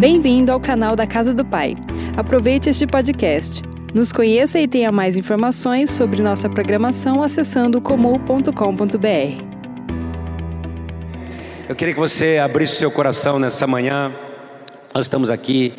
Bem-vindo ao canal da Casa do Pai. Aproveite este podcast. Nos conheça e tenha mais informações sobre nossa programação acessando comum.com.br. Eu queria que você abrisse seu coração nessa manhã. Nós estamos aqui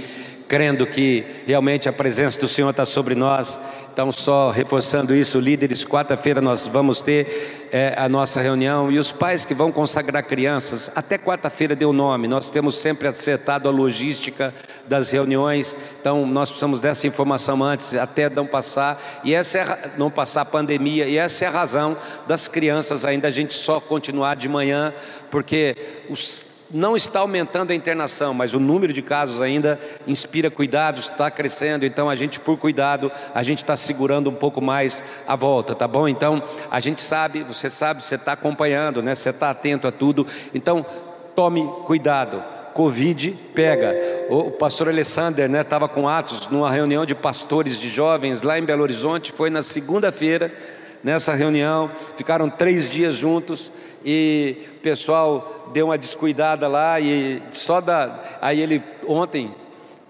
crendo que realmente a presença do Senhor está sobre nós. Então, só reforçando isso, líderes, quarta-feira nós vamos ter é, a nossa reunião e os pais que vão consagrar crianças, até quarta-feira deu nome. Nós temos sempre acertado a logística das reuniões, então nós precisamos dessa informação antes, até não passar, e essa é, não passar a pandemia, e essa é a razão das crianças ainda a gente só continuar de manhã, porque os não está aumentando a internação, mas o número de casos ainda inspira cuidados, está crescendo, então a gente, por cuidado, a gente está segurando um pouco mais a volta, tá bom? Então a gente sabe, você sabe, você está acompanhando, né? Você está atento a tudo, então tome cuidado. Covid pega. O pastor Alessander estava né, com Atos numa reunião de pastores de jovens lá em Belo Horizonte, foi na segunda-feira nessa reunião, ficaram três dias juntos e o pessoal deu uma descuidada lá e só da. Aí ele ontem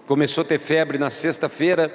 começou a ter febre na sexta-feira,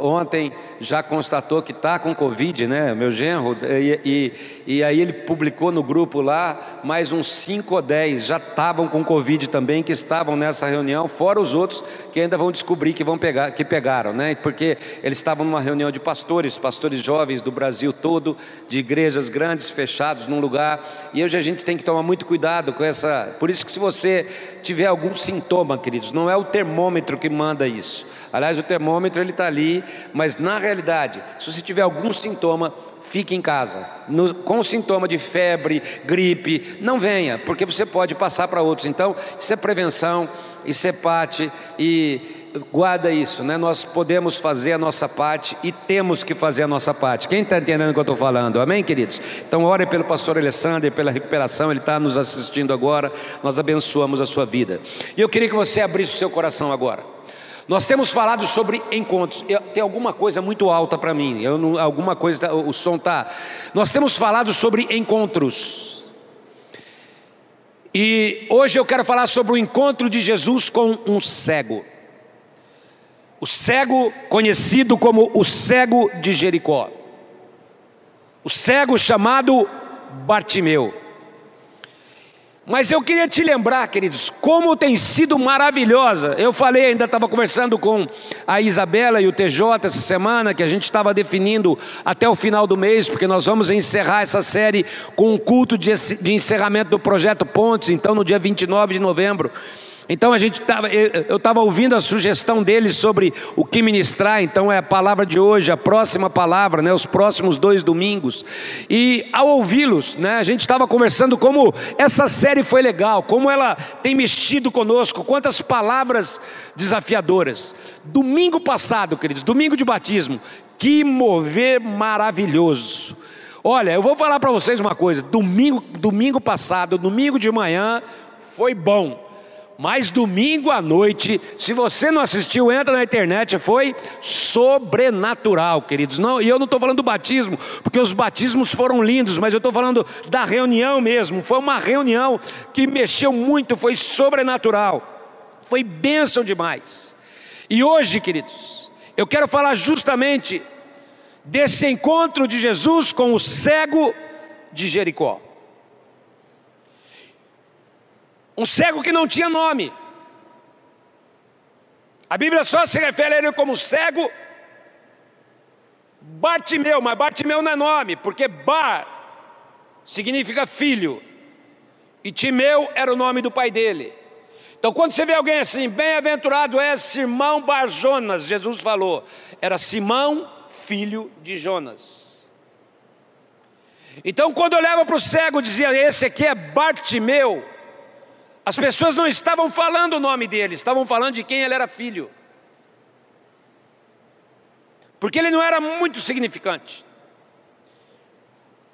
ontem já constatou que está com Covid, né, meu genro, e, e, e, aí ele publicou no grupo lá, mais uns 5 ou 10 já estavam com Covid também, que estavam nessa reunião, fora os outros que ainda vão descobrir que vão pegar, que pegaram, né, porque eles estavam numa reunião de pastores, pastores jovens do Brasil todo, de igrejas grandes, fechados num lugar, e hoje a gente tem que tomar muito cuidado com essa, por isso que se você tiver algum sintoma, queridos, não é o termômetro que manda isso, aliás o termômetro ele está ali, mas na realidade, se você tiver algum sintoma, fique em casa. No, com sintoma de febre, gripe, não venha, porque você pode passar para outros. Então, isso é prevenção, isso é parte e guarda isso, né? Nós podemos fazer a nossa parte e temos que fazer a nossa parte. Quem está entendendo o que eu estou falando? Amém, queridos? Então, ore pelo pastor Alessandro, pela recuperação, ele está nos assistindo agora. Nós abençoamos a sua vida. E eu queria que você abrisse o seu coração agora. Nós temos falado sobre encontros. Tem alguma coisa muito alta para mim. Eu não, alguma coisa, o som tá. Nós temos falado sobre encontros. E hoje eu quero falar sobre o encontro de Jesus com um cego. O cego conhecido como o cego de Jericó. O cego chamado Bartimeu. Mas eu queria te lembrar, queridos, como tem sido maravilhosa. Eu falei, ainda estava conversando com a Isabela e o TJ essa semana, que a gente estava definindo até o final do mês, porque nós vamos encerrar essa série com um culto de, encerramento do projeto Pontes, então no dia 29 de novembro. Então a gente eu estava ouvindo a sugestão deles sobre o que ministrar, então é a palavra de hoje, a próxima palavra, né, os próximos dois domingos. E ao ouvi-los, né, a gente estava conversando como essa série foi legal, como ela tem mexido conosco, quantas palavras desafiadoras. Domingo passado, queridos, domingo de batismo, que mover maravilhoso. Olha, eu vou falar para vocês uma coisa, domingo, domingo passado, domingo de manhã, foi bom. Mas domingo à noite, se você não assistiu, entra na internet, foi sobrenatural, queridos. Não, e eu não estou falando do batismo, porque os batismos foram lindos, mas eu estou falando da reunião mesmo. Foi uma reunião que mexeu muito, foi sobrenatural, foi bênção demais. E hoje, queridos, eu quero falar justamente desse encontro de Jesus com o cego de Jericó. Um cego que não tinha nome. A Bíblia só se refere a ele como cego Bartimeu, mas Bartimeu não é nome, porque Bar significa filho, e Timeu era o nome do pai dele. Então, quando você vê alguém assim, bem-aventurado é Simão Bar Jonas, Jesus falou, era Simão, filho de Jonas. Então, quando olhava para o cego, dizia: Esse aqui é Bartimeu. As pessoas não estavam falando o nome dele, estavam falando de quem ele era filho. Porque ele não era muito significante.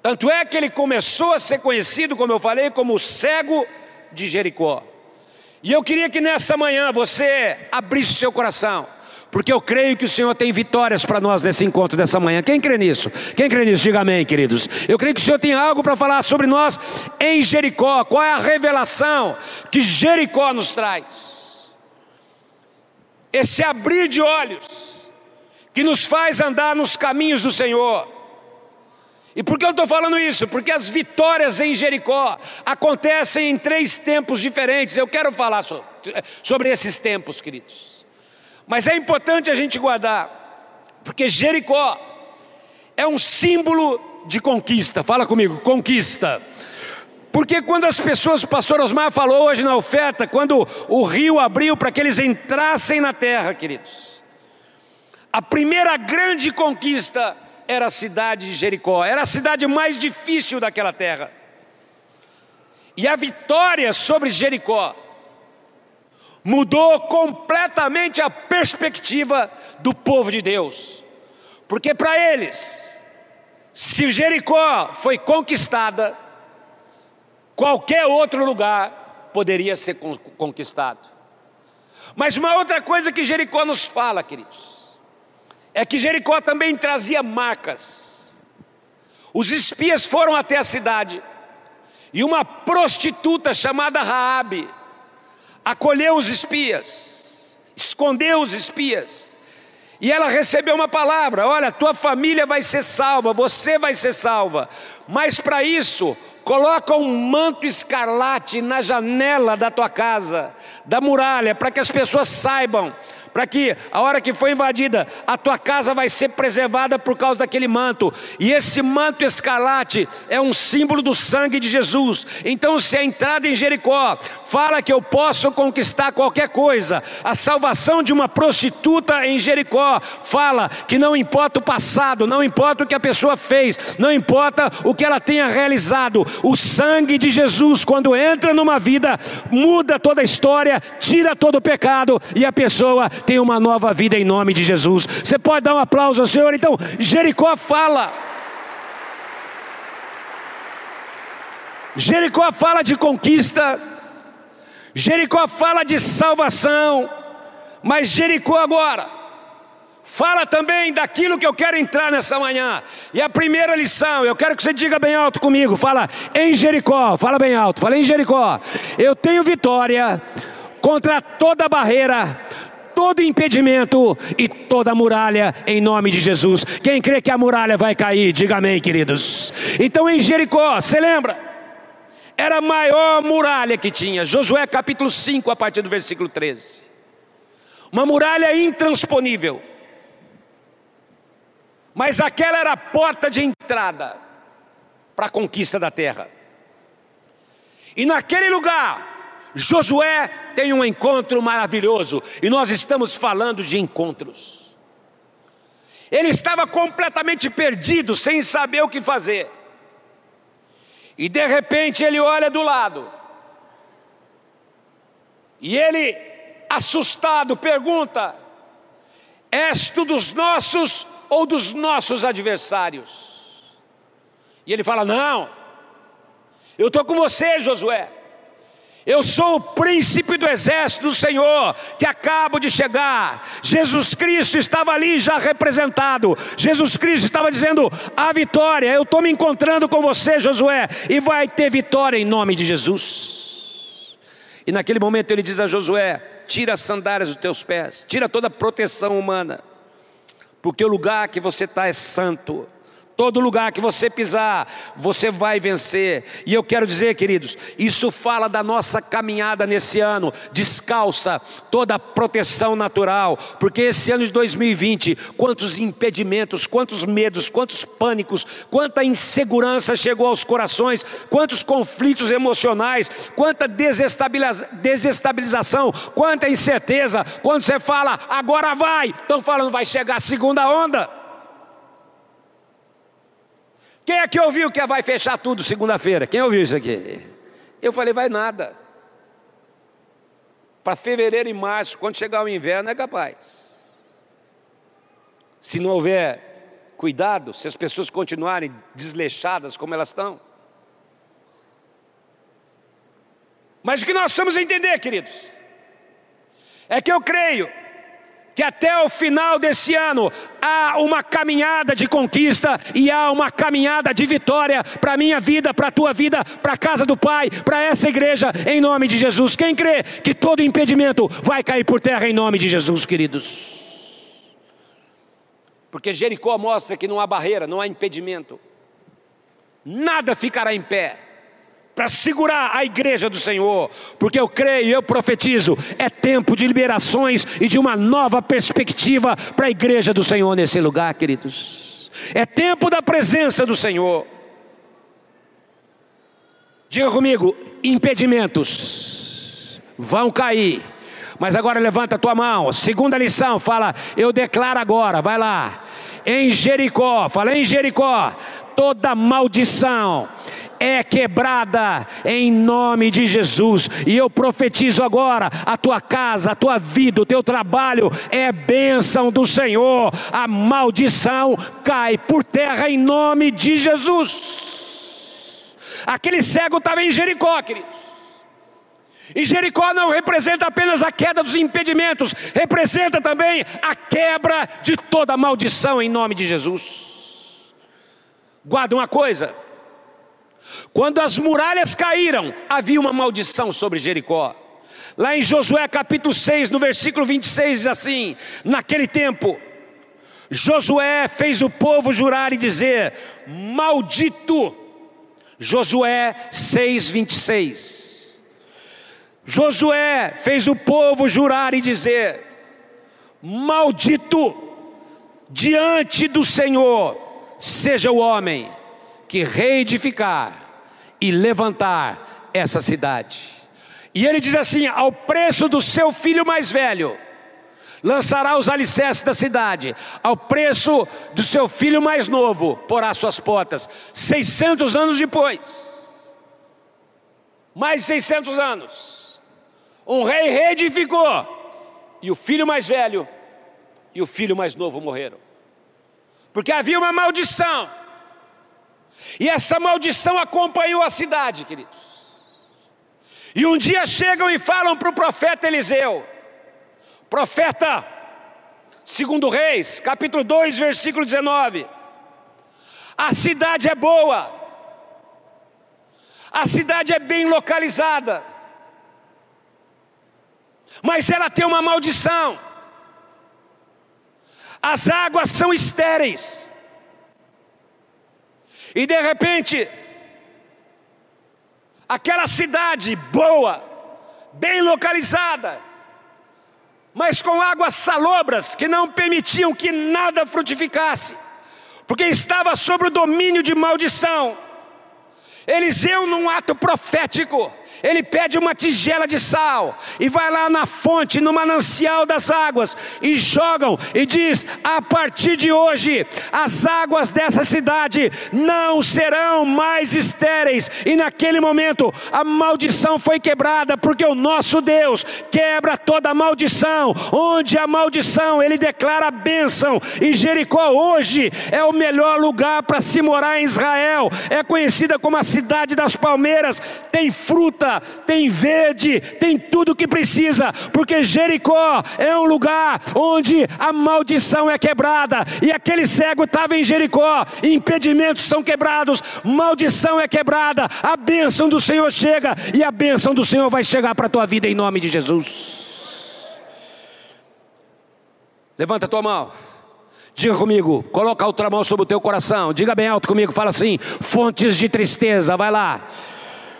Tanto é que ele começou a ser conhecido, como eu falei, como o cego de Jericó. E eu queria que nessa manhã você abrisse seu coração porque eu creio que o Senhor tem vitórias para nós nesse encontro dessa manhã. Quem crê nisso? Quem crê nisso? Diga amém, queridos. Eu creio que o Senhor tem algo para falar sobre nós em Jericó. Qual é a revelação que Jericó nos traz? esse abrir de olhos, que nos faz andar nos caminhos do Senhor. E por que eu estou falando isso? Porque as vitórias em Jericó acontecem em três tempos diferentes. Eu quero falar sobre esses tempos, queridos. Mas é importante a gente guardar, porque Jericó é um símbolo de conquista. Fala comigo, conquista. Porque quando as pessoas, o pastor Osmar falou hoje na oferta, quando o rio abriu para que eles entrassem na terra, queridos. A primeira grande conquista era a cidade de Jericó, era a cidade mais difícil daquela terra. E a vitória sobre Jericó mudou completamente a perspectiva do povo de Deus. Porque para eles, se Jericó foi conquistada, qualquer outro lugar poderia ser conquistado. Mas uma outra coisa que Jericó nos fala, queridos, é que Jericó também trazia marcas. Os espias foram até a cidade e uma prostituta chamada Raabe acolheu os espias, escondeu os espias. E ela recebeu uma palavra: olha, tua família vai ser salva, você vai ser salva. Mas para isso, Coloca um manto escarlate na janela da tua casa, da muralha, para que as pessoas saibam para que a hora que for invadida, a tua casa vai ser preservada por causa daquele manto. E esse manto escarlate é um símbolo do sangue de Jesus. Então, se a entrada em Jericó fala que eu posso conquistar qualquer coisa, a salvação de uma prostituta em Jericó fala que não importa o passado, não importa o que a pessoa fez, não importa o que ela tenha realizado, o sangue de Jesus, quando entra numa vida, muda toda a história, tira todo o pecado e a pessoa tem uma nova vida em nome de Jesus. Você pode dar um aplauso ao Senhor? Então, Jericó fala. Jericó fala de conquista, Jericó fala de salvação, mas Jericó agora fala também daquilo que eu quero entrar nessa manhã. E a primeira lição, eu quero que você diga bem alto comigo, fala em Jericó, fala bem alto, fala em Jericó. Eu tenho vitória contra toda barreira, todo impedimento e toda muralha em nome de Jesus. Quem crê que a muralha vai cair, diga amém, queridos. Então em Jericó, você lembra? Era a maior muralha que tinha, Josué capítulo 5, a partir do versículo 13. Uma muralha intransponível. Mas aquela era a porta de entrada para a conquista da terra. E naquele lugar, Josué tem um encontro maravilhoso, e nós estamos falando de encontros. Ele estava completamente perdido, sem saber o que fazer. E de repente ele olha do lado. E ele, assustado, pergunta: És tu dos nossos ou dos nossos adversários? E ele fala: Não, eu estou com você, Josué. Eu sou o príncipe do exército do Senhor, que acabo de chegar. Jesus Cristo estava ali já representado. Jesus Cristo estava dizendo: a vitória, eu estou me encontrando com você, Josué, e vai ter vitória em nome de Jesus. E naquele momento ele diz a Josué: tira as sandálias dos teus pés, tira toda a proteção humana, porque o lugar que você está é santo. Todo lugar que você pisar, você vai vencer. E eu quero dizer, queridos, isso fala da nossa caminhada nesse ano. Descalça toda a proteção natural, porque esse ano de 2020, quantos impedimentos, quantos medos, quantos pânicos, quanta insegurança chegou aos corações, quantos conflitos emocionais, quanta desestabilização, quanta incerteza. Quando você fala, agora vai, estão falando, vai chegar a segunda onda. Quem é que ouviu que vai fechar tudo segunda-feira? Quem ouviu isso aqui? Eu falei, vai nada. Para fevereiro e março, quando chegar o inverno, é capaz. Se não houver cuidado, se as pessoas continuarem desleixadas como elas estão. Mas o que nós precisamos entender, queridos, é que eu creio que até o final desse ano há uma caminhada de conquista e há uma caminhada de vitória para a minha vida, para a tua vida, para a casa do Pai, para essa igreja, em nome de Jesus. Quem crê que todo impedimento vai cair por terra em nome de Jesus, queridos? Porque Jericó mostra que não há barreira, não há impedimento, nada ficará em pé para segurar a igreja do Senhor, porque eu creio, eu profetizo, é tempo de liberações e de uma nova perspectiva para a igreja do Senhor nesse lugar, queridos. É tempo da presença do Senhor. Diga comigo, impedimentos vão cair. Mas agora levanta a tua mão. Segunda lição, fala, eu declaro agora, vai lá. Em Jericó, fala em Jericó, toda maldição é quebrada em nome de Jesus. E eu profetizo agora: a tua casa, a tua vida, o teu trabalho é bênção do Senhor. A maldição cai por terra em nome de Jesus. Aquele cego estava em Jericó, queridos. E Jericó não representa apenas a queda dos impedimentos, representa também a quebra de toda maldição em nome de Jesus. Guarda uma coisa: quando as muralhas caíram, havia uma maldição sobre Jericó. Lá em Josué capítulo 6, no versículo 26, diz assim: Naquele tempo, Josué fez o povo jurar e dizer: Maldito. Josué 6, 26. Josué fez o povo jurar e dizer: Maldito diante do Senhor seja o homem que reedificar e levantar essa cidade. E ele diz assim: ao preço do seu filho mais velho, lançará os alicerces da cidade, ao preço do seu filho mais novo, porá suas portas. 600 anos depois, mais 600 anos, um rei reedificou, e o filho mais velho e o filho mais novo morreram, porque havia uma maldição e essa maldição acompanhou a cidade, queridos. E um dia chegam e falam para o profeta Eliseu, profeta, segundo Reis, capítulo 2, versículo 19: a cidade é boa, a cidade é bem localizada, mas ela tem uma maldição, as águas são estéreis, e de repente, aquela cidade boa, bem localizada, mas com águas salobras que não permitiam que nada frutificasse, porque estava sob o domínio de maldição. Eliseu, num ato profético, ele pede uma tigela de sal e vai lá na fonte, no manancial das águas e jogam e diz: a partir de hoje as águas dessa cidade não serão mais estéreis. E naquele momento a maldição foi quebrada, porque o nosso Deus quebra toda maldição. Onde a maldição, ele declara a bênção. E Jericó hoje é o melhor lugar para se morar em Israel. É conhecida como a cidade das palmeiras, tem fruta tem verde, tem tudo o que precisa, porque Jericó é um lugar onde a maldição é quebrada, e aquele cego estava em Jericó, impedimentos são quebrados, maldição é quebrada, a bênção do Senhor chega, e a bênção do Senhor vai chegar para a tua vida em nome de Jesus. Levanta a tua mão. Diga comigo, coloca a outra mão sobre o teu coração. Diga bem alto comigo, fala assim: fontes de tristeza, vai lá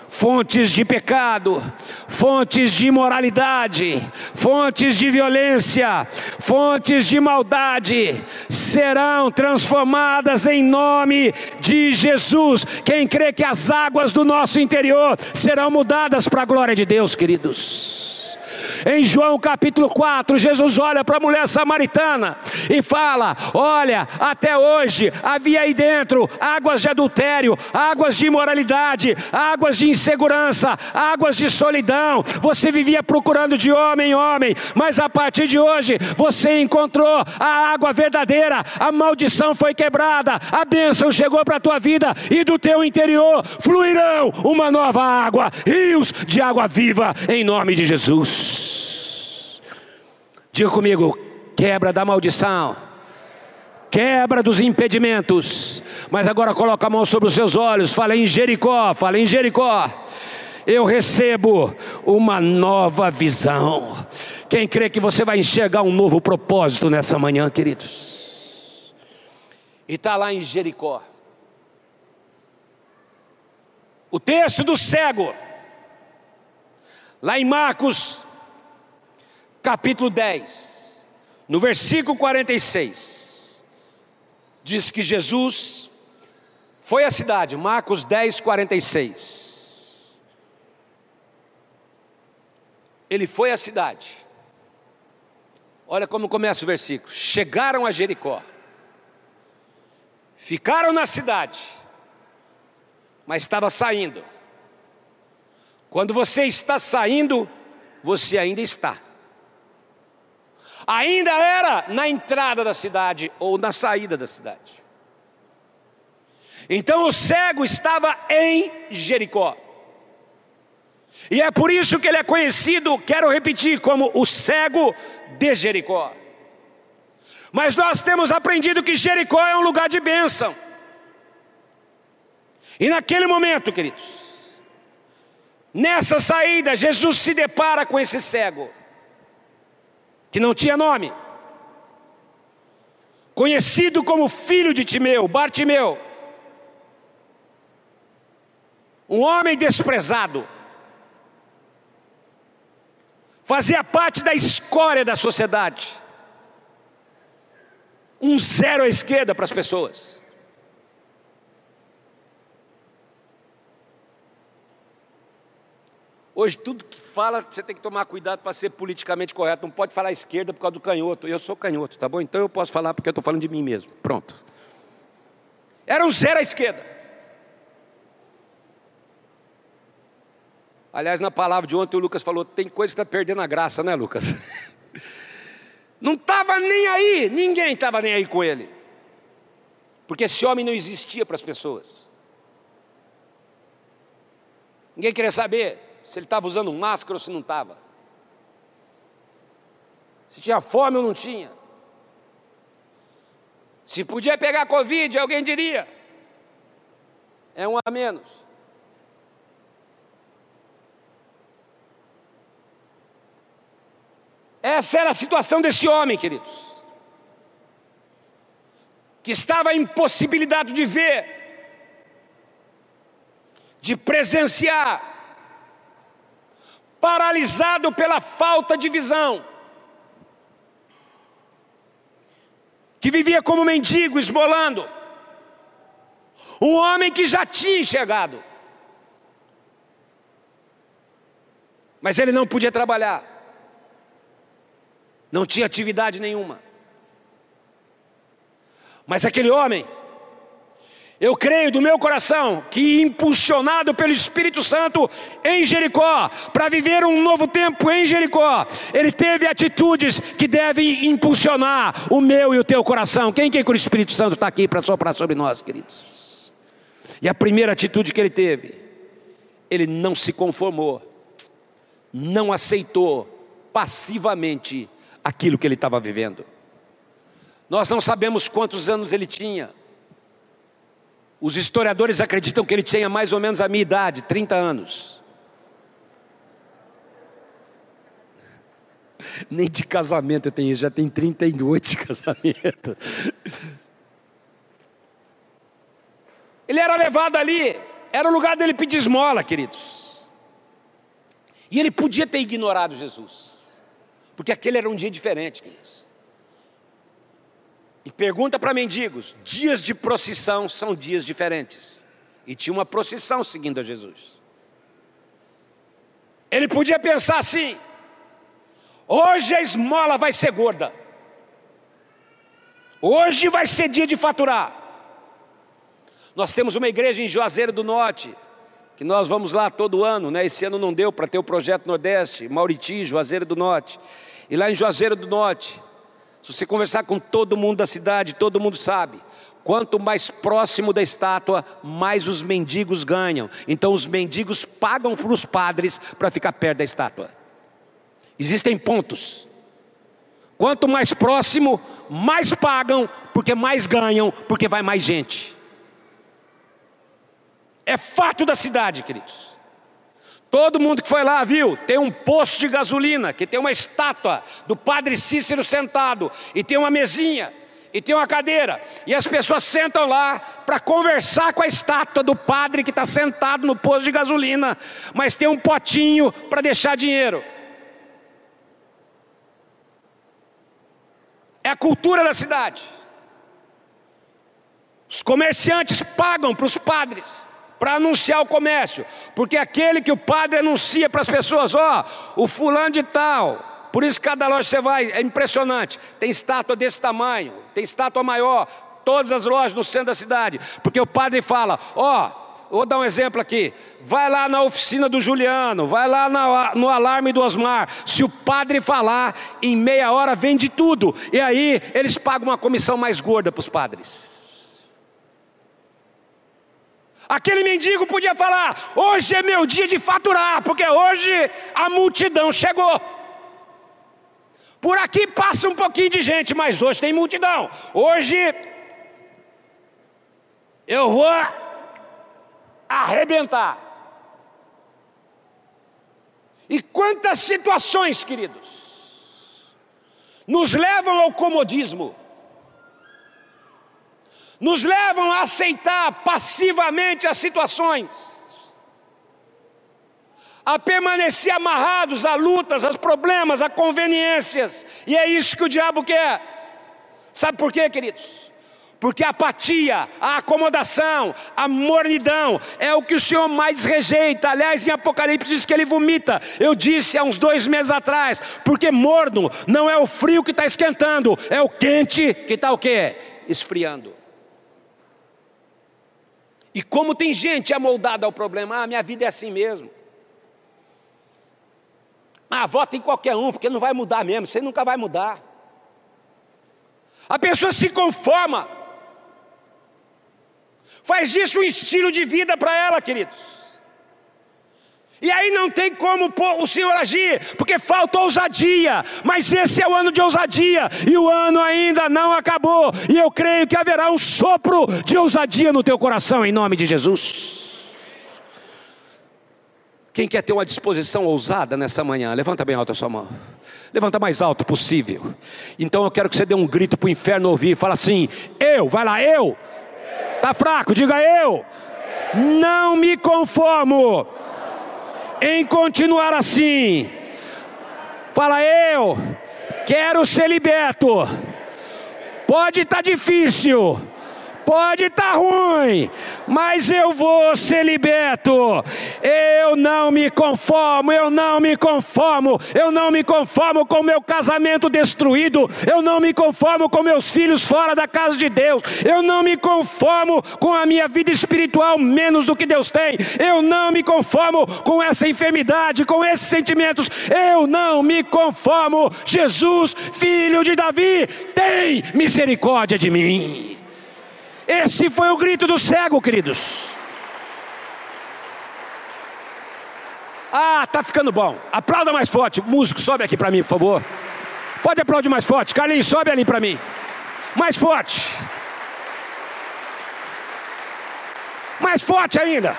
fontes de pecado, fontes de imoralidade, fontes de violência, fontes de maldade serão transformadas em nome de Jesus. Quem crê que as águas do nosso interior serão mudadas para a glória de Deus, queridos. Em João capítulo 4, Jesus olha para a mulher samaritana e fala: Olha, até hoje havia aí dentro águas de adultério, águas de imoralidade, águas de insegurança, águas de solidão. Você vivia procurando de homem em homem, mas a partir de hoje você encontrou a água verdadeira, a maldição foi quebrada, a bênção chegou para a tua vida e do teu interior fluirão uma nova água, rios de água viva, em nome de Jesus. Diga comigo, quebra da maldição, quebra dos impedimentos. Mas agora coloca a mão sobre os seus olhos, fala em Jericó, fala em Jericó. Eu recebo uma nova visão. Quem crê que você vai enxergar um novo propósito nessa manhã, queridos? E está lá em Jericó. O texto do cego, lá em Marcos, capítulo 10, no versículo 46, diz que Jesus foi à cidade, Marcos 10, 46. Ele foi à cidade. Olha como começa o versículo. Chegaram a Jericó. Ficaram na cidade mas estava saindo. Quando você está saindo, você ainda está. Ainda era na entrada da cidade ou na saída da cidade. Então o cego estava em Jericó. E é por isso que ele é conhecido, quero repetir, como o cego de Jericó. Mas nós temos aprendido que Jericó é um lugar de bênção. E naquele momento, queridos, nessa saída, Jesus se depara com esse cego, que não tinha nome, conhecido como filho de Timeu, Bartimeu, um homem desprezado, fazia parte da escória da sociedade, um zero à esquerda para as pessoas. Hoje, tudo que fala, você tem que tomar cuidado para ser politicamente correto. Não pode falar esquerda por causa do canhoto. Eu sou canhoto, tá bom? Então eu posso falar porque eu estou falando de mim mesmo. Pronto. Era um zero à esquerda. Aliás, na palavra de ontem, o Lucas falou: tem coisa que está perdendo a graça, né, Lucas? Não estava nem aí, ninguém estava nem aí com ele. Porque esse homem não existia para as pessoas. Ninguém queria saber se ele estava usando máscara ou se não estava. Se tinha fome ou não tinha. Se podia pegar Covid, alguém diria. É um a menos. Essa era a situação desse homem, queridos. Que estava impossibilidade de ver, de presenciar, paralisado pela falta de visão, que vivia como mendigo, esmolando, um homem que já tinha enxergado, mas ele não podia trabalhar, não tinha atividade nenhuma. Mas aquele homem, eu creio do meu coração que, impulsionado pelo Espírito Santo em Jericó, para viver um novo tempo em Jericó, ele teve atitudes que devem impulsionar o meu e o teu coração. Quem que o Espírito Santo está aqui para soprar sobre nós, queridos? E a primeira atitude que ele teve, ele não se conformou, não aceitou passivamente aquilo que ele estava vivendo. Nós não sabemos quantos anos ele tinha. Os historiadores acreditam que ele tinha mais ou menos a minha idade, 30 anos. Nem de casamento eu tenho isso, já tem 38 de casamento. Ele era levado ali, era o lugar dele pedir esmola, queridos. E ele podia ter ignorado Jesus, porque aquele era um dia diferente, queridos. E pergunta para mendigos: dias de procissão são dias diferentes. E tinha uma procissão seguindo a Jesus. Ele podia pensar assim: hoje a esmola vai ser gorda. Hoje vai ser dia de faturar. Nós temos uma igreja em Juazeiro do Norte, que nós vamos lá todo ano, né? Esse ano não deu para ter o projeto Nordeste, Mauriti, Juazeiro do Norte. E lá em Juazeiro do Norte, se você conversar com todo mundo da cidade, todo mundo sabe. Quanto mais próximo da estátua, mais os mendigos ganham. Então os mendigos pagam para os padres para ficar perto da estátua. Existem pontos. Quanto mais próximo, mais pagam, porque mais ganham, porque vai mais gente. É fato da cidade, queridos. Todo mundo que foi lá viu, tem um posto de gasolina, que tem uma estátua do padre Cícero sentado, e tem uma mesinha, e tem uma cadeira, e as pessoas sentam lá para conversar com a estátua do padre que está sentado no posto de gasolina, mas tem um potinho para deixar dinheiro. É a cultura da cidade. Os comerciantes pagam para os padres para anunciar o comércio, porque aquele que o padre anuncia para as pessoas, ó, oh, o fulano de tal. Por isso cada loja você vai é impressionante. Tem estátua desse tamanho, tem estátua maior, todas as lojas no centro da cidade, porque o padre fala, ó, oh, Vou dar um exemplo aqui. Vai lá na oficina do Juliano, vai lá no alarme do Osmar. Se o padre falar, em meia hora vende tudo. E aí eles pagam uma comissão mais gorda para os padres. Aquele mendigo podia falar: hoje é meu dia de faturar, porque hoje a multidão chegou. Por aqui passa um pouquinho de gente, mas hoje tem multidão. Hoje eu vou arrebentar. E quantas situações, queridos, nos levam ao comodismo, nos levam a aceitar passivamente as situações, a permanecer amarrados a lutas, a problemas, a conveniências, e é isso que o diabo quer. Sabe por quê, queridos? Porque a apatia, a acomodação, a mornidão é o que o Senhor mais rejeita. Aliás, em Apocalipse diz que ele vomita. Eu disse há uns dois meses atrás, porque morno não é o frio que está esquentando, é o quente que está o quê? Esfriando. E como tem gente amoldada ao problema, ah, minha vida é assim mesmo. Ah, vota em qualquer um, porque não vai mudar mesmo, você nunca vai mudar. A pessoa se conforma Faz disso um estilo de vida para ela, queridos. E aí não tem como o Senhor agir, porque falta ousadia. Mas esse é o ano de ousadia, e o ano ainda não acabou. E eu creio que haverá um sopro de ousadia no teu coração, em nome de Jesus. Quem quer ter uma disposição ousada nessa manhã? Levanta bem alto a sua mão. Levanta mais alto possível. Então eu quero que você dê um grito para o inferno ouvir. Fala assim: Eu, vai lá, eu Está fraco, diga eu. Não me conformo em continuar assim. Fala eu. Quero ser liberto. Pode estar tá difícil Pode estar tá ruim, mas eu vou ser liberto. Eu não me conformo, eu não me conformo, eu não me conformo com meu casamento destruído, eu não me conformo com meus filhos fora da casa de Deus, eu não me conformo com a minha vida espiritual menos do que Deus tem, eu não me conformo com essa enfermidade, com esses sentimentos, eu não me conformo. Jesus, filho de Davi, tem misericórdia de mim. Esse foi o grito do cego, queridos. Ah, tá ficando bom. Aplauda mais forte. Músico, sobe aqui para mim, por favor. Pode aplaudir mais forte. Carlinhos, sobe ali para mim. Mais forte. Mais forte ainda.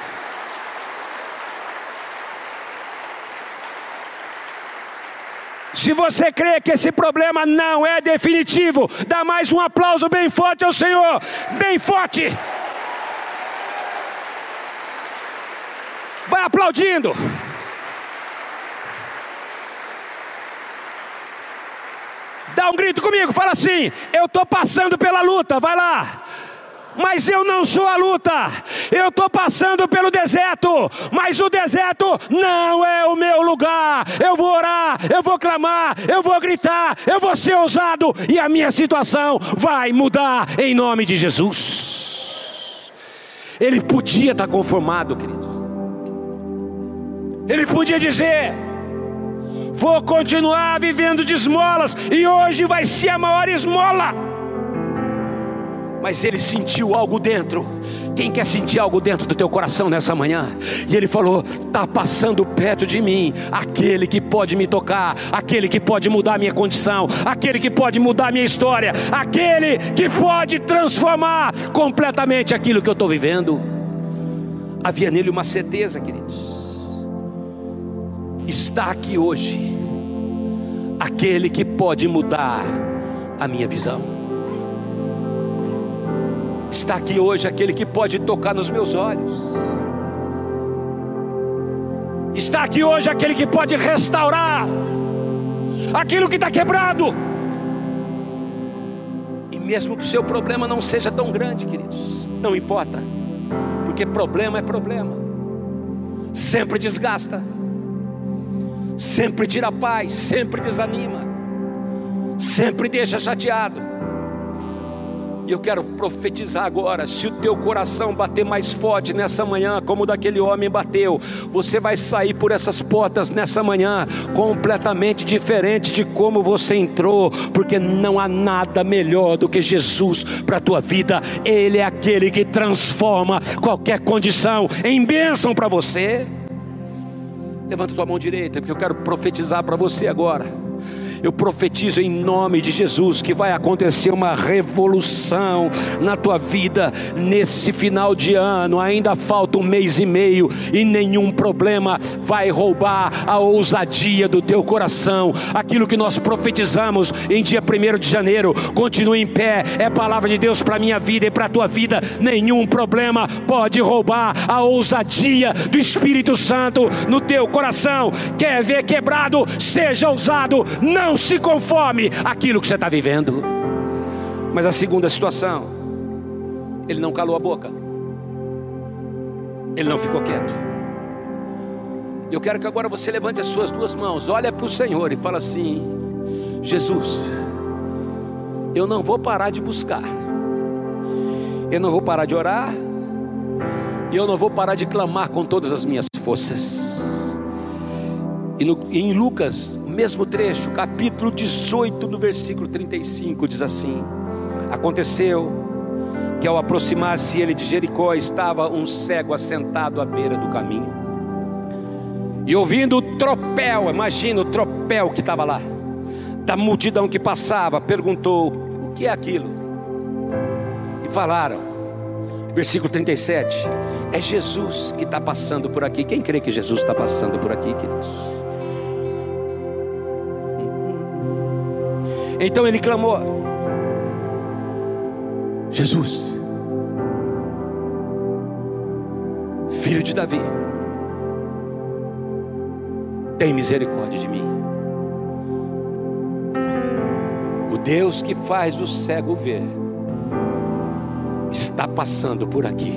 Se você crê que esse problema não é definitivo, dá mais um aplauso bem forte ao Senhor, bem forte. Vai aplaudindo. Dá um grito comigo, fala assim: Eu estou passando pela luta, vai lá mas eu não sou a luta. Eu estou passando pelo deserto, mas o deserto não é o meu lugar. Eu vou orar, eu vou clamar, eu vou gritar, eu vou ser ousado e a minha situação vai mudar em nome de Jesus. Ele podia estar conformado, querido. Ele podia dizer: Vou continuar vivendo de esmolas, e hoje vai ser a maior esmola mas ele sentiu algo dentro. Quem quer sentir algo dentro do teu coração nessa manhã? E ele falou: está passando perto de mim aquele que pode me tocar, aquele que pode mudar a minha condição, aquele que pode mudar a minha história, aquele que pode transformar completamente aquilo que eu estou vivendo. Havia nele uma certeza, queridos. Está aqui hoje aquele que pode mudar a minha visão. Está aqui hoje aquele que pode tocar nos meus olhos. Está aqui hoje aquele que pode restaurar aquilo que está quebrado. E mesmo que o seu problema não seja tão grande, queridos, não importa, porque problema é problema, sempre desgasta, sempre tira paz, sempre desanima, sempre deixa chateado. E eu quero profetizar agora: se o teu coração bater mais forte nessa manhã, como o daquele homem bateu, você vai sair por essas portas nessa manhã completamente diferente de como você entrou, porque não há nada melhor do que Jesus para a tua vida. Ele é aquele que transforma qualquer condição em bênção para você. Levanta tua mão direita, porque eu quero profetizar para você agora. Eu profetizo em nome de Jesus que vai acontecer uma revolução na tua vida nesse final de ano. Ainda falta um mês e meio e nenhum problema vai roubar a ousadia do teu coração. Aquilo que nós profetizamos em dia 1 de janeiro continua em pé. É palavra de Deus para minha vida e para a tua vida. Nenhum problema pode roubar a ousadia do Espírito Santo no teu coração. Quer ver quebrado? Seja ousado. Não não se conforme aquilo que você está vivendo. Mas a segunda situação, ele não calou a boca, ele não ficou quieto. Eu quero que agora você levante as suas duas mãos, olha para o Senhor e fala assim: Jesus, eu não vou parar de buscar, eu não vou parar de orar, e eu não vou parar de clamar com todas as minhas forças. E no, em Lucas mesmo trecho, capítulo 18, no versículo 35, diz assim: Aconteceu que ao aproximar-se ele de Jericó, estava um cego assentado à beira do caminho. E ouvindo o tropel, imagina o tropel que estava lá, da multidão que passava, perguntou: O que é aquilo? E falaram, versículo 37, é Jesus que está passando por aqui. Quem crê que Jesus está passando por aqui, queridos? Então ele clamou: Jesus, filho de Davi, tem misericórdia de mim. O Deus que faz o cego ver, está passando por aqui.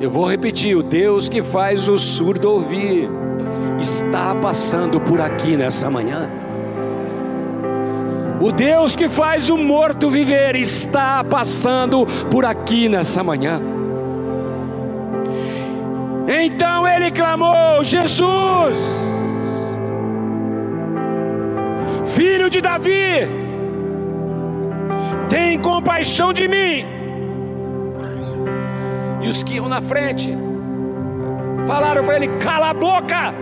Eu vou repetir: o Deus que faz o surdo ouvir, está passando por aqui nessa manhã. O Deus que faz o morto viver está passando por aqui nessa manhã. Então ele clamou: Jesus, filho de Davi, tem compaixão de mim. E os que iam na frente falaram para ele: cala a boca,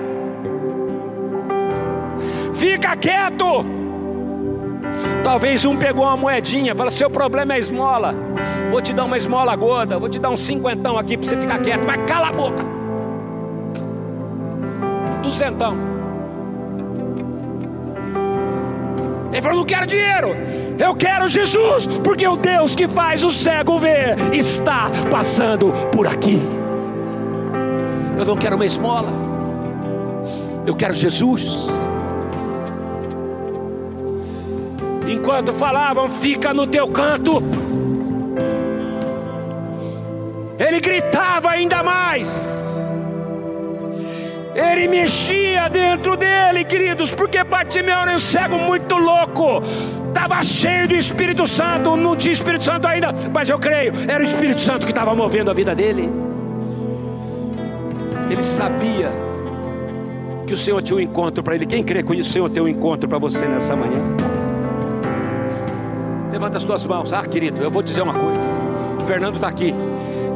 fica quieto. Talvez um pegou uma moedinha, fala: seu problema é esmola. Vou te dar uma esmola gorda, vou te dar um cinquentão aqui para você ficar quieto. Mas cala a boca. Duzentão. Ele falou: não quero dinheiro. Eu quero Jesus, porque o Deus que faz o cego ver está passando por aqui. Eu não quero uma esmola. Eu quero Jesus. Enquanto falavam, fica no teu canto. Ele gritava ainda mais. Ele mexia dentro dele, queridos, porque Bartimeu era um cego muito louco. Estava cheio do Espírito Santo, não tinha Espírito Santo ainda, mas eu creio, era o Espírito Santo que estava movendo a vida dele. Ele sabia que o Senhor tinha um encontro para ele. Quem crê que o Senhor tem um encontro para você nessa manhã? Levanta as tuas mãos. Ah, querido, eu vou dizer uma coisa. O Fernando está aqui.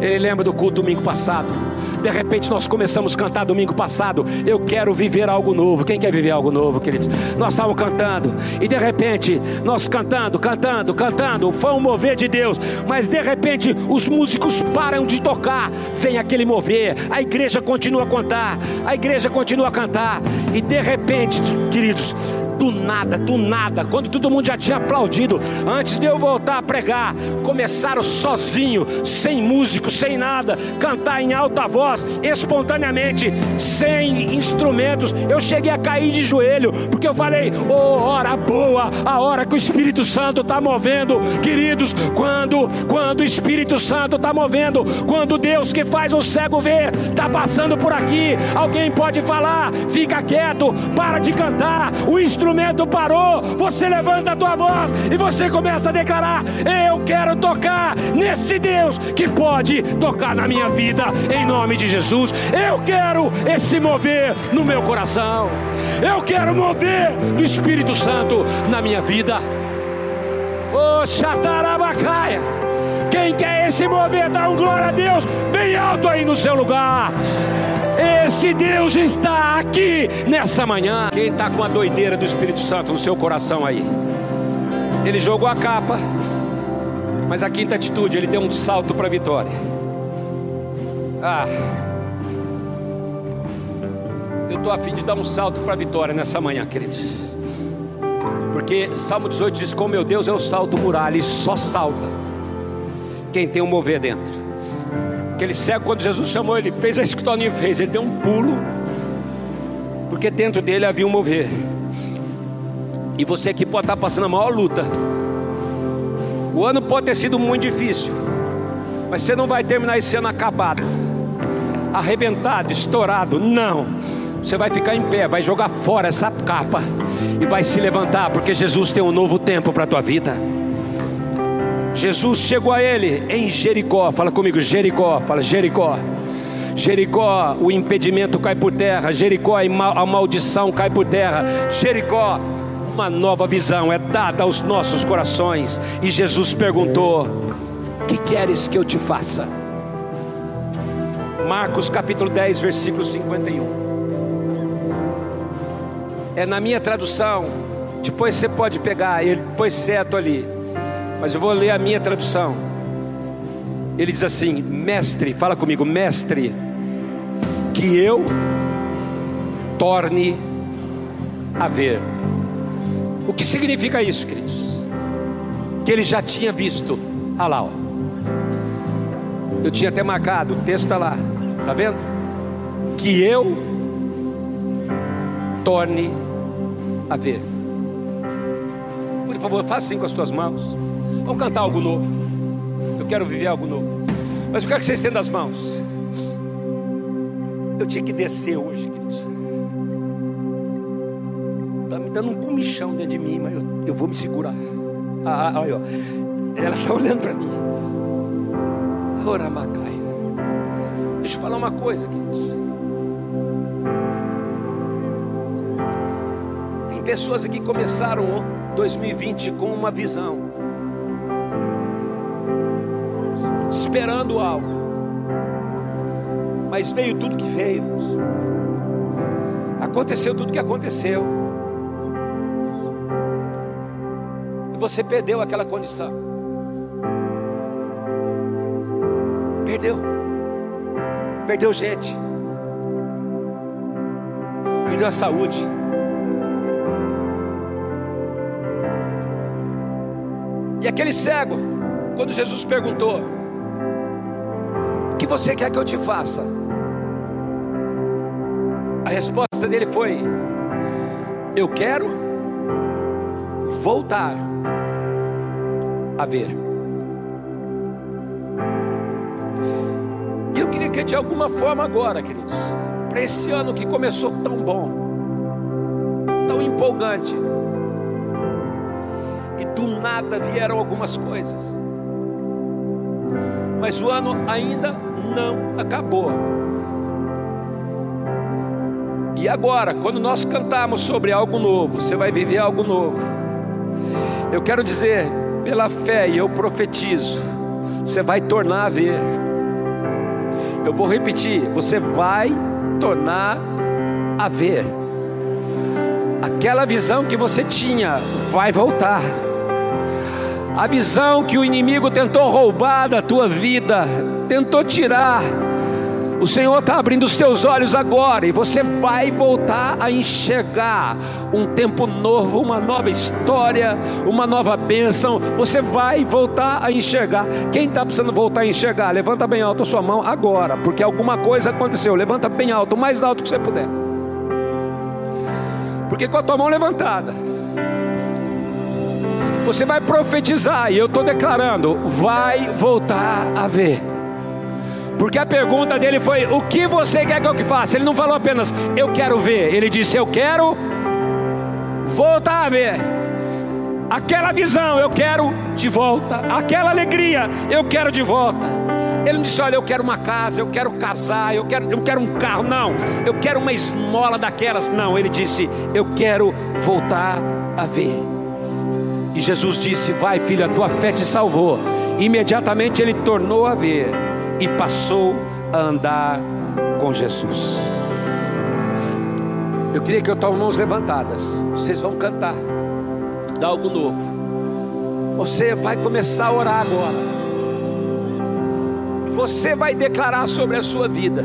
Ele lembra do culto domingo passado. De repente nós começamos a cantar domingo passado. Eu quero viver algo novo. Quem quer viver algo novo, queridos? Nós estávamos cantando e de repente nós cantando, cantando, cantando. Foi um mover de Deus. Mas de repente os músicos param de tocar. Vem aquele mover. A igreja continua a cantar. A igreja continua a cantar. E de repente, queridos, do nada, do nada, quando todo mundo já tinha aplaudido, antes de eu voltar a pregar, começaram sozinho, sem músico, sem nada, cantar em alta voz, espontaneamente, sem instrumentos. Eu cheguei a cair de joelho, porque eu falei: "Oh, hora boa, a hora que o Espírito Santo está movendo, queridos, quando quando o Espírito Santo está movendo, quando Deus que faz o cego ver está passando por aqui, alguém pode falar, fica quieto, para de cantar, o instrumento instrumento parou, você levanta a tua voz e você começa a declarar: Eu quero tocar nesse Deus que pode tocar na minha vida, em nome de Jesus. Eu quero esse mover no meu coração, eu quero mover do Espírito Santo na minha vida. Oh, Xatarabacaia. Quem quer esse mover, dá um glória a Deus, bem alto aí no seu lugar. Esse Deus está aqui nessa manhã. Quem está com a doideira do Espírito Santo no seu coração aí? Ele jogou a capa, mas a quinta atitude, ele deu um salto para a vitória. Ah, eu estou a fim de dar um salto para a vitória nessa manhã, queridos. Porque Salmo 18 diz: Com meu Deus eu salto muralha e só salta quem tem um mover dentro. Aquele cego, quando Jesus chamou, ele fez isso que o Toninho fez, ele deu um pulo, porque dentro dele havia um mover. E você aqui pode estar passando a maior luta. O ano pode ter sido muito difícil, mas você não vai terminar esse ano acabado, arrebentado, estourado. Não. Você vai ficar em pé, vai jogar fora essa capa e vai se levantar, porque Jesus tem um novo tempo para a tua vida. Jesus chegou a ele em Jericó. Fala comigo, Jericó. Fala Jericó. Jericó, o impedimento cai por terra. Jericó, a maldição cai por terra. Jericó, uma nova visão é dada aos nossos corações. E Jesus perguntou: Que queres que eu te faça? Marcos capítulo 10, versículo 51. É na minha tradução. Depois você pode pegar, ele pôs certo ali mas eu vou ler a minha tradução. Ele diz assim: Mestre, fala comigo, mestre, que eu torne a ver. O que significa isso, queridos? Que ele já tinha visto. Ah lá, ó. Eu tinha até marcado, o texto está lá, está vendo? Que eu torne a ver. Por favor, faça assim com as tuas mãos. Vamos cantar algo novo. Eu quero viver algo novo. Mas eu quero que vocês estendam as mãos. Eu tinha que descer hoje, queridos. Está me dando um comichão dentro de mim, mas eu, eu vou me segurar. Ah, ah olha, ó. ela está olhando para mim. Oramacai. Deixa eu falar uma coisa, queridos. Tem pessoas aqui que começaram 2020 com uma visão. Esperando algo, mas veio tudo que veio, aconteceu tudo que aconteceu, e você perdeu aquela condição, perdeu, perdeu gente, perdeu a saúde. E aquele cego, quando Jesus perguntou: que você quer que eu te faça? A resposta dele foi: Eu quero voltar a ver. E eu queria que de alguma forma agora, queridos, para esse ano que começou tão bom, tão empolgante, e do nada vieram algumas coisas, mas o ano ainda não acabou. E agora, quando nós cantarmos sobre algo novo, você vai viver algo novo. Eu quero dizer pela fé, e eu profetizo, você vai tornar a ver. Eu vou repetir, você vai tornar a ver. Aquela visão que você tinha vai voltar. A visão que o inimigo tentou roubar da tua vida, tentou tirar o Senhor está abrindo os teus olhos agora e você vai voltar a enxergar um tempo novo, uma nova história, uma nova bênção. Você vai voltar a enxergar. Quem está precisando voltar a enxergar, levanta bem alto a sua mão agora, porque alguma coisa aconteceu. Levanta bem alto, o mais alto que você puder. Porque com a tua mão levantada, você vai profetizar, e eu estou declarando: vai voltar a ver. Porque a pergunta dele foi: O que você quer que eu faça? Ele não falou apenas eu quero ver, ele disse eu quero voltar a ver. Aquela visão eu quero de volta, aquela alegria eu quero de volta. Ele não disse: Olha, eu quero uma casa, eu quero casar, eu quero, eu quero um carro. Não, eu quero uma esmola daquelas. Não, ele disse: Eu quero voltar a ver. E Jesus disse: Vai, filho, a tua fé te salvou. Imediatamente ele tornou a ver e passou a andar com Jesus. Eu queria que eu tome mãos levantadas. Vocês vão cantar, dar algo novo. Você vai começar a orar agora. Você vai declarar sobre a sua vida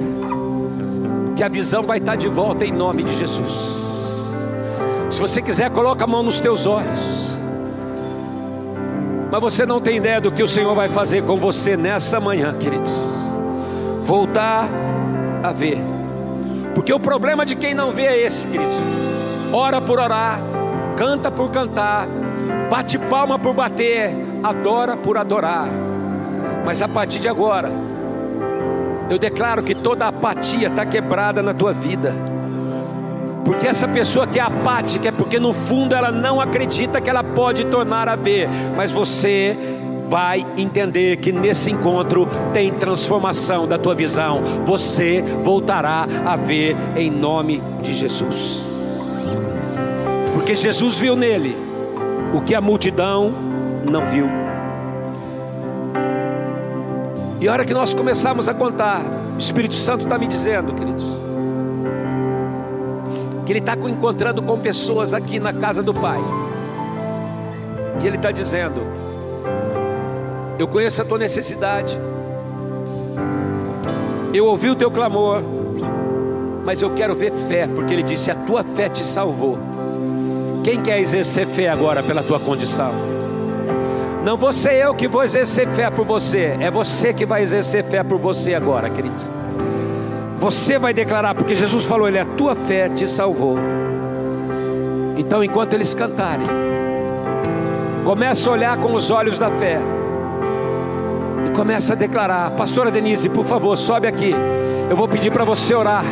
que a visão vai estar de volta em nome de Jesus. Se você quiser, coloca a mão nos teus olhos. Mas você não tem ideia do que o Senhor vai fazer com você nessa manhã, queridos. Voltar a ver. Porque o problema de quem não vê é esse, queridos. Ora por orar, canta por cantar, bate palma por bater, adora por adorar. Mas a partir de agora, eu declaro que toda apatia está quebrada na tua vida porque essa pessoa que é apática é porque no fundo ela não acredita que ela pode tornar a ver, mas você vai entender que nesse encontro tem transformação da tua visão. Você voltará a ver em nome de Jesus. Porque Jesus viu nele o que a multidão não viu. E a hora que nós começarmos a contar, o Espírito Santo está me dizendo, queridos, que ele está encontrando com pessoas aqui na casa do Pai. E ele está dizendo: Eu conheço a tua necessidade, eu ouvi o teu clamor, mas eu quero ver fé, porque ele disse: A tua fé te salvou. Quem quer exercer fé agora pela tua condição? Não vou ser eu que vou exercer fé por você, é você que vai exercer fé por você agora, querido. Você vai declarar, porque Jesus falou: Ele, a tua fé te salvou. Então, enquanto eles cantarem, começa a olhar com os olhos da fé e começa a declarar: Pastora Denise, por favor, sobe aqui. Eu vou pedir para você orar.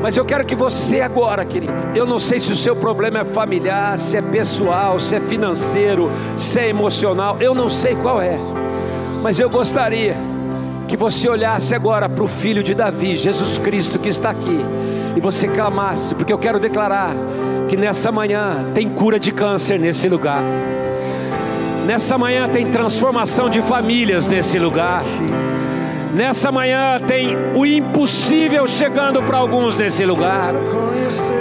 Mas eu quero que você agora, querido, eu não sei se o seu problema é familiar, se é pessoal, se é financeiro, se é emocional, eu não sei qual é. Mas eu gostaria que você olhasse agora para o filho de Davi, Jesus Cristo, que está aqui, e você clamasse, porque eu quero declarar que nessa manhã tem cura de câncer nesse lugar, nessa manhã tem transformação de famílias nesse lugar. Nessa manhã tem o impossível chegando para alguns nesse lugar.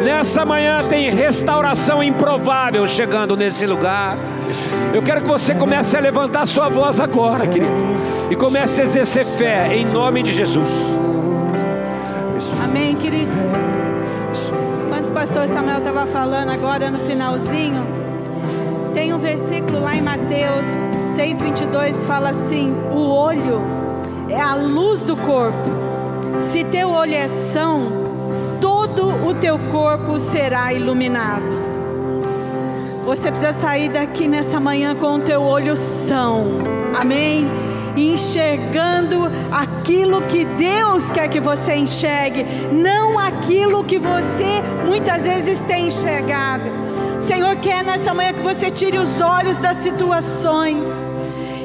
Nessa manhã tem restauração improvável chegando nesse lugar. Eu quero que você comece a levantar sua voz agora, querido, e comece a exercer fé em nome de Jesus. Amém, querido. Enquanto o pastor Samuel estava falando agora no finalzinho, tem um versículo lá em Mateus 6:22 fala assim: "O olho é a luz do corpo. Se teu olho é são, todo o teu corpo será iluminado. Você precisa sair daqui nessa manhã com o teu olho são. Amém? enxergando aquilo que Deus quer que você enxergue, não aquilo que você muitas vezes tem enxergado. O Senhor quer nessa manhã que você tire os olhos das situações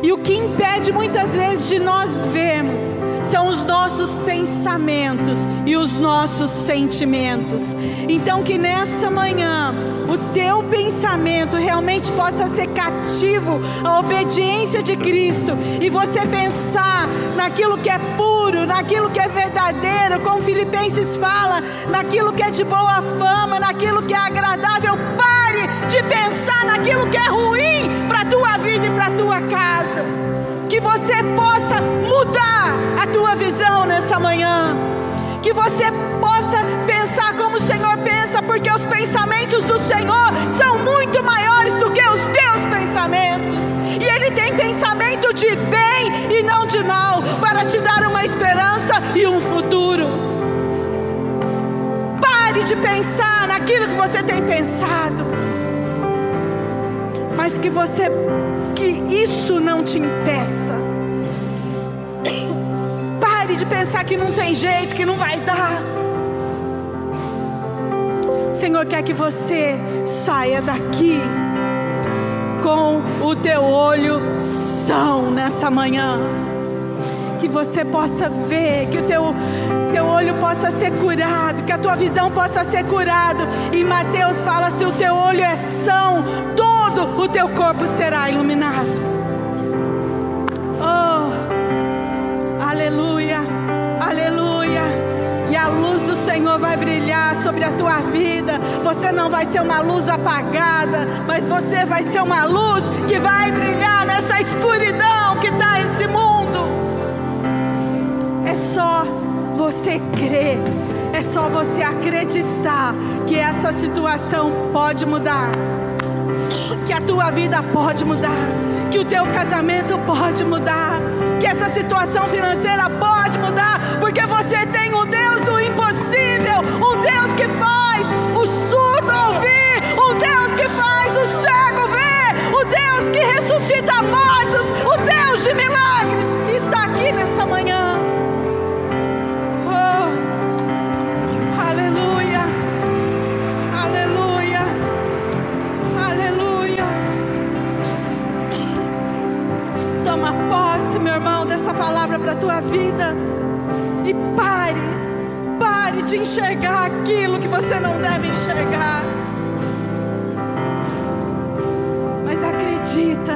e o que impede muitas vezes de nós vermos são os nossos pensamentos e os nossos sentimentos. Então, que nessa manhã o teu pensamento realmente possa ser cativo à obediência de Cristo e você pensar naquilo que é puro, naquilo que é verdadeiro, como Filipenses fala, naquilo que é de boa fama, naquilo que é agradável. Pare de pensar naquilo que é ruim para a tua vida e para a tua casa. Que você possa mudar a tua visão nessa manhã. Que você possa pensar como o Senhor pensa, porque os pensamentos do Senhor são muito maiores do que os teus pensamentos. E Ele tem pensamento de bem e não de mal, para te dar uma esperança e um futuro. Pare de pensar naquilo que você tem pensado, mas que você, que isso não te impeça. Pare de pensar que não tem jeito, que não vai dar. Senhor quer que você saia daqui com o teu olho são nessa manhã. Que você possa ver, que o teu, teu olho possa ser curado, que a tua visão possa ser curado. E Mateus fala: se o teu olho é são, todo o teu corpo será iluminado. Oh, aleluia, aleluia. E a luz do Senhor vai brilhar sobre a tua vida. Você não vai ser uma luz apagada, mas você vai ser uma luz que vai brilhar nessa escuridão que está esse mundo. É só você crer, é só você acreditar que essa situação pode mudar, que a tua vida pode mudar, que o teu casamento pode mudar, que essa situação financeira pode mudar, porque você tem um Deus do impossível, um Deus que faz enxergar aquilo que você não deve enxergar. Mas acredita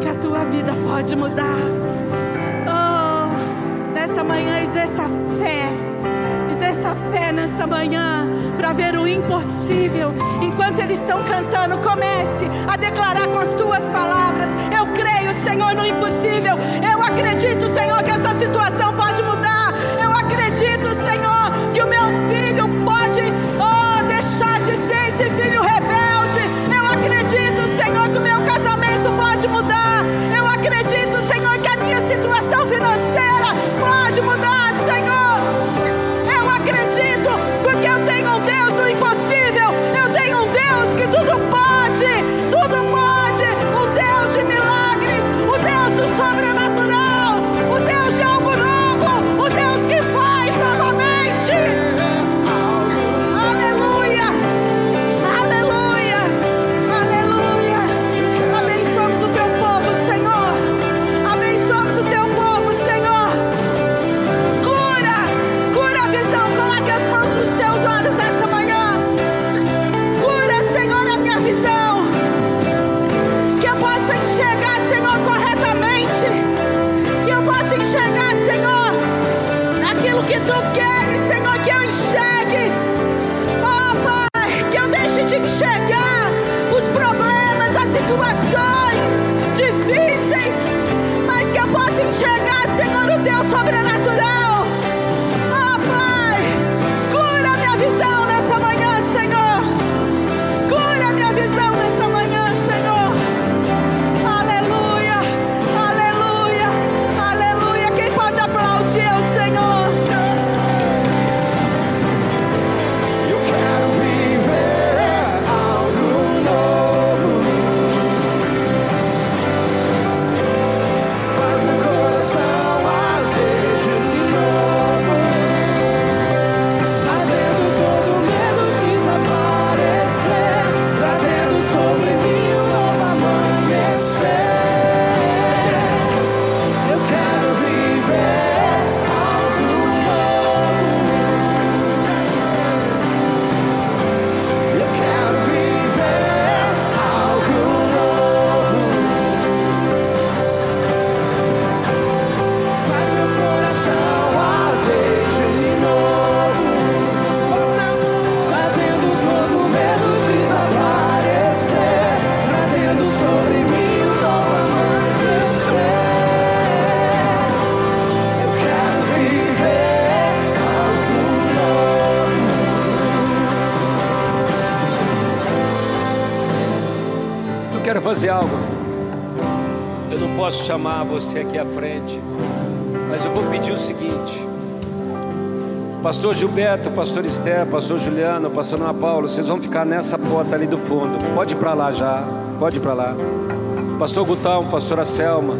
que a tua vida pode mudar. Oh, nessa manhã exerça fé. Exerça fé nessa manhã para ver o impossível. Enquanto eles estão cantando, comece a declarar com as tuas palavras: Eu creio, Senhor, no impossível. Eu acredito, Senhor, que essa situação pode mudar. Eu acredito, Senhor, que o meu fazer algo. Eu não posso chamar você aqui à frente, mas eu vou pedir o seguinte. Pastor Gilberto, Pastor Esther, Pastor Juliano, Pastor Ana Paulo, vocês vão ficar nessa porta ali do fundo. Pode ir para lá já, pode ir para lá. Pastor Gutão, Pastora Selma,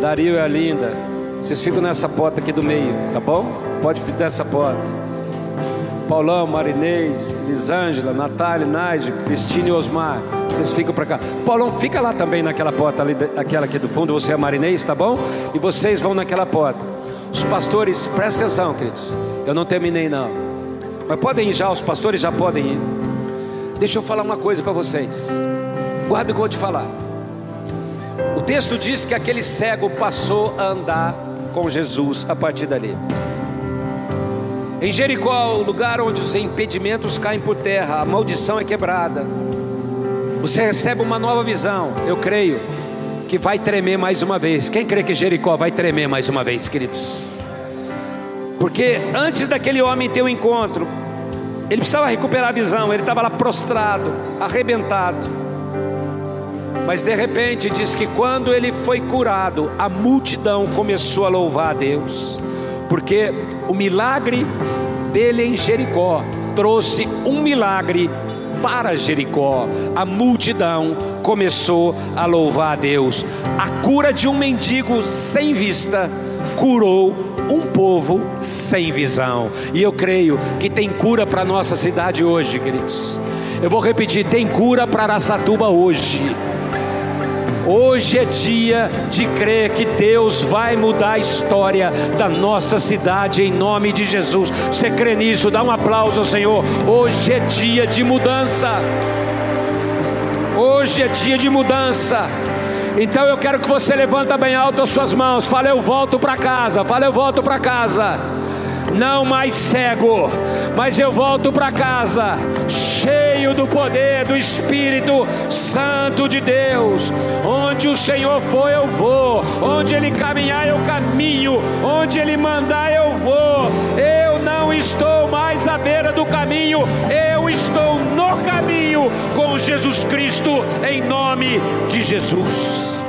Dario e a Linda, vocês ficam nessa porta aqui do meio, tá bom? Pode ficar nessa porta. Paulão, Marinês, Elisângela, Natália, Nádia, Cristina e Osmar, vocês ficam para cá. Paulão, fica lá também naquela porta ali, aquela aqui do fundo, você é Marinês, tá bom? E vocês vão naquela porta. Os pastores, presta atenção, queridos. Eu não terminei não. Mas podem ir já, os pastores já podem ir. Deixa eu falar uma coisa para vocês. Guarda o que eu vou te falar. O texto diz que aquele cego passou a andar com Jesus a partir dali. Em Jericó, o lugar onde os impedimentos caem por terra, a maldição é quebrada. Você recebe uma nova visão. Eu creio que vai tremer mais uma vez. Quem crê que Jericó vai tremer mais uma vez, queridos? Porque antes daquele homem ter o um encontro, ele precisava recuperar a visão, ele estava lá prostrado, arrebentado. Mas de repente diz que quando ele foi curado, a multidão começou a louvar a Deus, porque o milagre dele em Jericó trouxe um milagre para Jericó. A multidão começou a louvar a Deus. A cura de um mendigo sem vista curou um povo sem visão. E eu creio que tem cura para nossa cidade hoje, queridos. Eu vou repetir: tem cura para Araçatuba hoje. Hoje é dia de crer que Deus vai mudar a história da nossa cidade em nome de Jesus. Você crê nisso? Dá um aplauso ao Senhor. Hoje é dia de mudança. Hoje é dia de mudança. Então eu quero que você levanta bem alto as suas mãos. Fala, eu volto para casa. Fala, eu volto para casa. Não mais cego, mas eu volto para casa cheio do poder do Espírito Santo de Deus. Onde o Senhor for, eu vou. Onde Ele caminhar, eu caminho. Onde Ele mandar, eu vou. Eu não estou mais à beira do caminho. Eu estou no caminho com Jesus Cristo, em nome de Jesus.